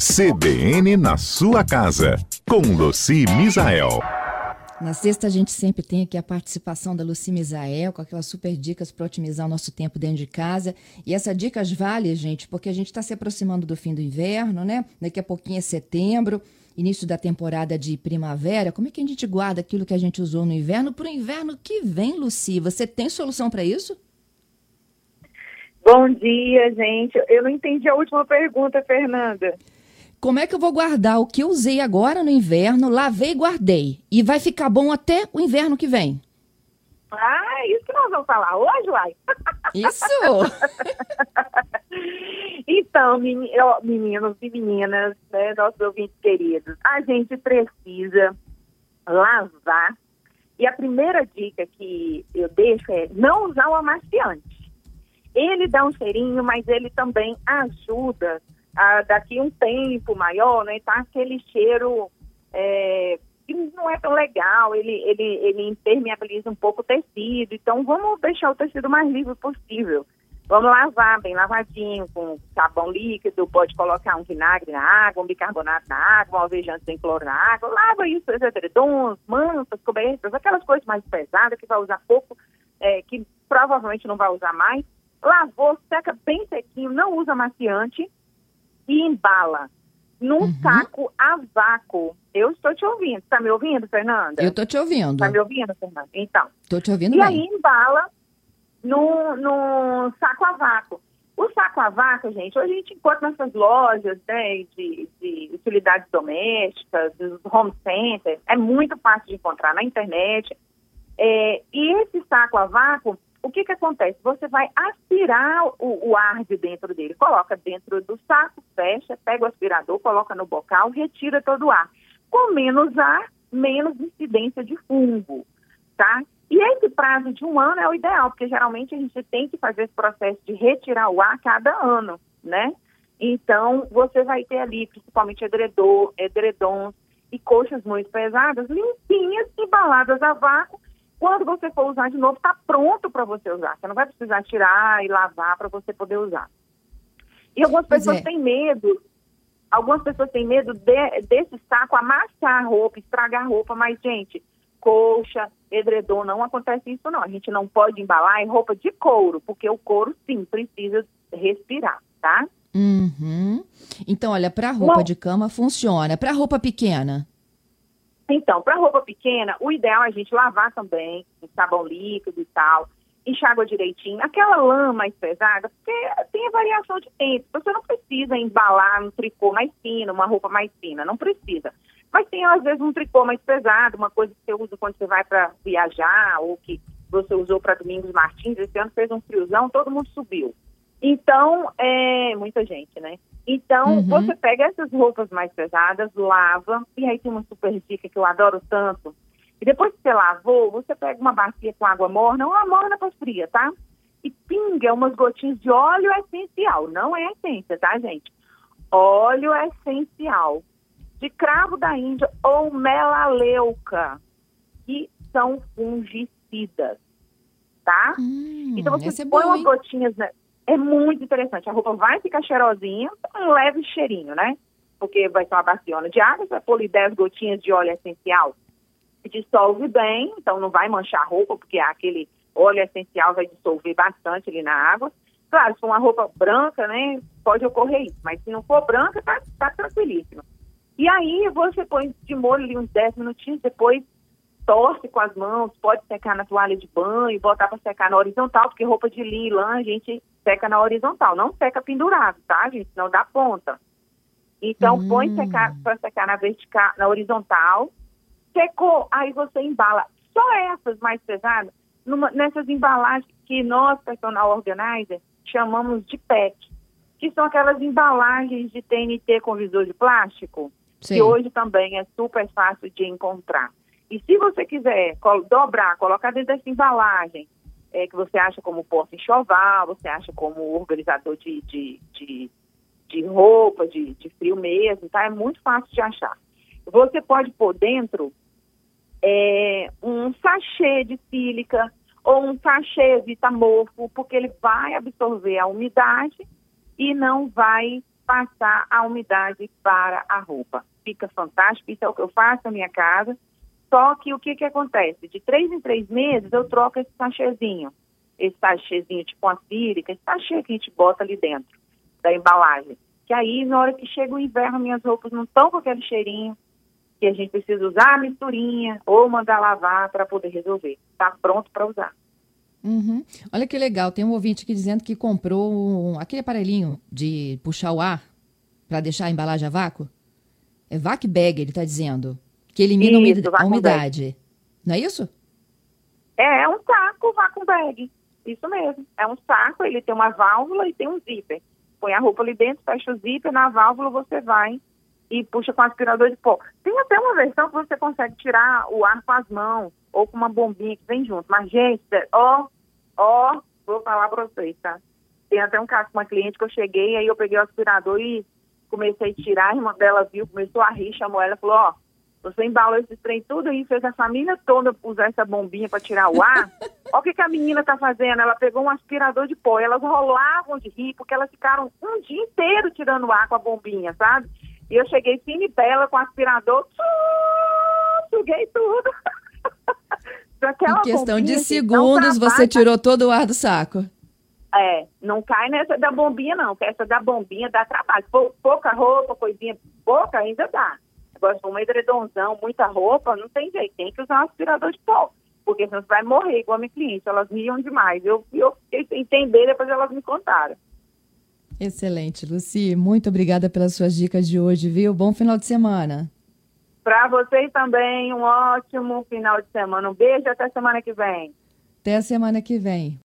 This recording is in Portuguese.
CBN na sua casa, com Luci Misael. Na sexta, a gente sempre tem aqui a participação da Luci Misael, com aquelas super dicas para otimizar o nosso tempo dentro de casa. E essa dicas vale, gente, porque a gente está se aproximando do fim do inverno, né? Daqui a pouquinho é setembro, início da temporada de primavera. Como é que a gente guarda aquilo que a gente usou no inverno para o inverno que vem, Luci? Você tem solução para isso? Bom dia, gente. Eu não entendi a última pergunta, Fernanda. Como é que eu vou guardar o que eu usei agora no inverno, lavei e guardei? E vai ficar bom até o inverno que vem? Ah, isso que nós vamos falar hoje, uai. Isso! então, meninos e meninas, né, nossos ouvintes queridos, a gente precisa lavar. E a primeira dica que eu deixo é não usar o amaciante. Ele dá um cheirinho, mas ele também ajuda daqui um tempo maior, né, tá aquele cheiro é, que não é tão legal, ele, ele, ele impermeabiliza um pouco o tecido, então vamos deixar o tecido mais livre possível. Vamos lavar bem lavadinho, com sabão líquido, pode colocar um vinagre na água, um bicarbonato na água, um alvejante sem cloro na água, lava isso, edredons, mantas, cobertas, aquelas coisas mais pesadas que vai usar pouco, é, que provavelmente não vai usar mais. Lavou, seca bem sequinho, não usa maciante, e embala num uhum. saco a vácuo. Eu estou te ouvindo. Está me ouvindo, Fernanda? Eu estou te ouvindo. Está me ouvindo, Fernanda? Então. Estou te ouvindo E bem. aí embala no saco a vácuo. O saco a vácuo, gente, hoje a gente encontra nessas lojas né, de, de utilidades domésticas, nos home centers, é muito fácil de encontrar na internet. É, e esse saco a vácuo, o que, que acontece? Você vai aspirar o, o, ar de dentro dele. Coloca dentro do saco, fecha, pega o aspirador, coloca no bocal, retira todo o ar. Com menos ar, menos incidência de fungo, tá? E esse prazo de um ano é o ideal, porque geralmente a gente tem que fazer esse processo de retirar o ar cada ano, né? Então, você vai ter ali, principalmente edredor, edredons e coxas muito pesadas, limpinhas, embaladas a vácuo, quando você for usar de novo, está pronto para você usar. Você não vai precisar tirar e lavar para você poder usar. E algumas pois pessoas é. têm medo, algumas pessoas têm medo de, desse saco amassar a roupa, estragar a roupa, mas, gente, colcha, edredom, não acontece isso não. A gente não pode embalar em roupa de couro, porque o couro, sim, precisa respirar, tá? Uhum. Então, olha, para roupa de cama funciona. Para roupa pequena? Então, para roupa pequena, o ideal é a gente lavar também, com sabão líquido e tal, enxágua direitinho. Aquela lã mais pesada, porque tem variação de tempo. Você não precisa embalar um tricô mais fino, uma roupa mais fina, não precisa. Mas tem, às vezes, um tricô mais pesado, uma coisa que você usa quando você vai para viajar, ou que você usou para Domingos Martins. Esse ano fez um friozão, todo mundo subiu. Então, é muita gente, né? Então, uhum. você pega essas roupas mais pesadas, lava, e aí tem uma super dica que eu adoro tanto. E depois que você lavou, você pega uma bacia com água morna, uma morna para fria, tá? E pinga umas gotinhas de óleo essencial. Não é essência, tá, gente? Óleo essencial. De cravo da Índia ou melaleuca, que são fungicidas, tá? Hum, então você é põe bom, umas gotinhas, né? É muito interessante. A roupa vai ficar cheirosinha, um leve cheirinho, né? Porque vai ser uma baciona de água, você vai pôr 10 gotinhas de óleo essencial, dissolve bem, então não vai manchar a roupa, porque aquele óleo essencial vai dissolver bastante ali na água. Claro, se for uma roupa branca, né, pode ocorrer isso, mas se não for branca, tá, tá tranquilíssimo. E aí você põe de molho ali uns 10 minutinhos, depois torce com as mãos, pode secar na toalha de banho, botar para secar na horizontal, porque roupa de lã a gente seca na horizontal, não seca pendurado, tá, gente? Não dá ponta. Então, Hum. põe secar para secar na vertical, na horizontal. Secou, aí você embala. Só essas mais pesadas, numa- nessas embalagens que nós, personal organizer, chamamos de PET, que são aquelas embalagens de TNT com visor de plástico, Sim. que hoje também é super fácil de encontrar. E se você quiser dobrar, colocar dentro dessa embalagem, é, que você acha como porta enxoval, você acha como organizador de, de, de, de roupa, de, de frio mesmo, tá? É muito fácil de achar. Você pode pôr dentro é, um sachê de sílica ou um sachê vitamorfo, porque ele vai absorver a umidade e não vai passar a umidade para a roupa. Fica fantástico, isso é o que eu faço na minha casa. Só que o que, que acontece? De três em três meses eu troco esse sachêzinho. Esse sachêzinho tipo uma círica, esse sachê que a gente bota ali dentro da embalagem. Que aí, na hora que chega o inverno, minhas roupas não estão com aquele cheirinho, que a gente precisa usar a misturinha ou mandar lavar para poder resolver. Está pronto para usar. Uhum. Olha que legal, tem um ouvinte aqui dizendo que comprou um, aquele aparelhinho de puxar o ar para deixar a embalagem a vácuo. É vac bag, ele está dizendo. Que elimina Isso, a umidade. Não é isso? É, é um saco vacuum bag. Isso mesmo. É um saco, ele tem uma válvula e tem um zíper. Põe a roupa ali dentro, fecha o zíper, na válvula você vai e puxa com aspirador de pó. Tem até uma versão que você consegue tirar o ar com as mãos ou com uma bombinha que vem junto. Mas, gente, ó, ó, vou falar para vocês, tá? Tem até um caso com uma cliente que eu cheguei, aí eu peguei o aspirador e comecei a tirar, a irmã dela viu, começou a rir, chamou ela e falou, ó, você embalou esse trem tudo aí, fez a família toda usar essa bombinha para tirar o ar. Olha o que, que a menina tá fazendo. Ela pegou um aspirador de pó. Elas rolavam de rir, porque elas ficaram um dia inteiro tirando ar com a bombinha, sabe? E eu cheguei fina e bela com o aspirador, suguei tudo. em questão de segundos, você tirou todo o ar do saco. É, não cai nessa da bombinha, não. Essa da bombinha dá trabalho. Pouca roupa, coisinha, pouca ainda dá. For um edredomzão, muita roupa, não tem jeito. Tem que usar um aspirador de pó. Porque senão você vai morrer igual a minha cliente. Elas riam demais. Eu, eu fiquei sem entender, depois elas me contaram. Excelente, Luci. Muito obrigada pelas suas dicas de hoje, viu? Bom final de semana. Para vocês também, um ótimo final de semana. Um beijo até semana que vem. Até a semana que vem.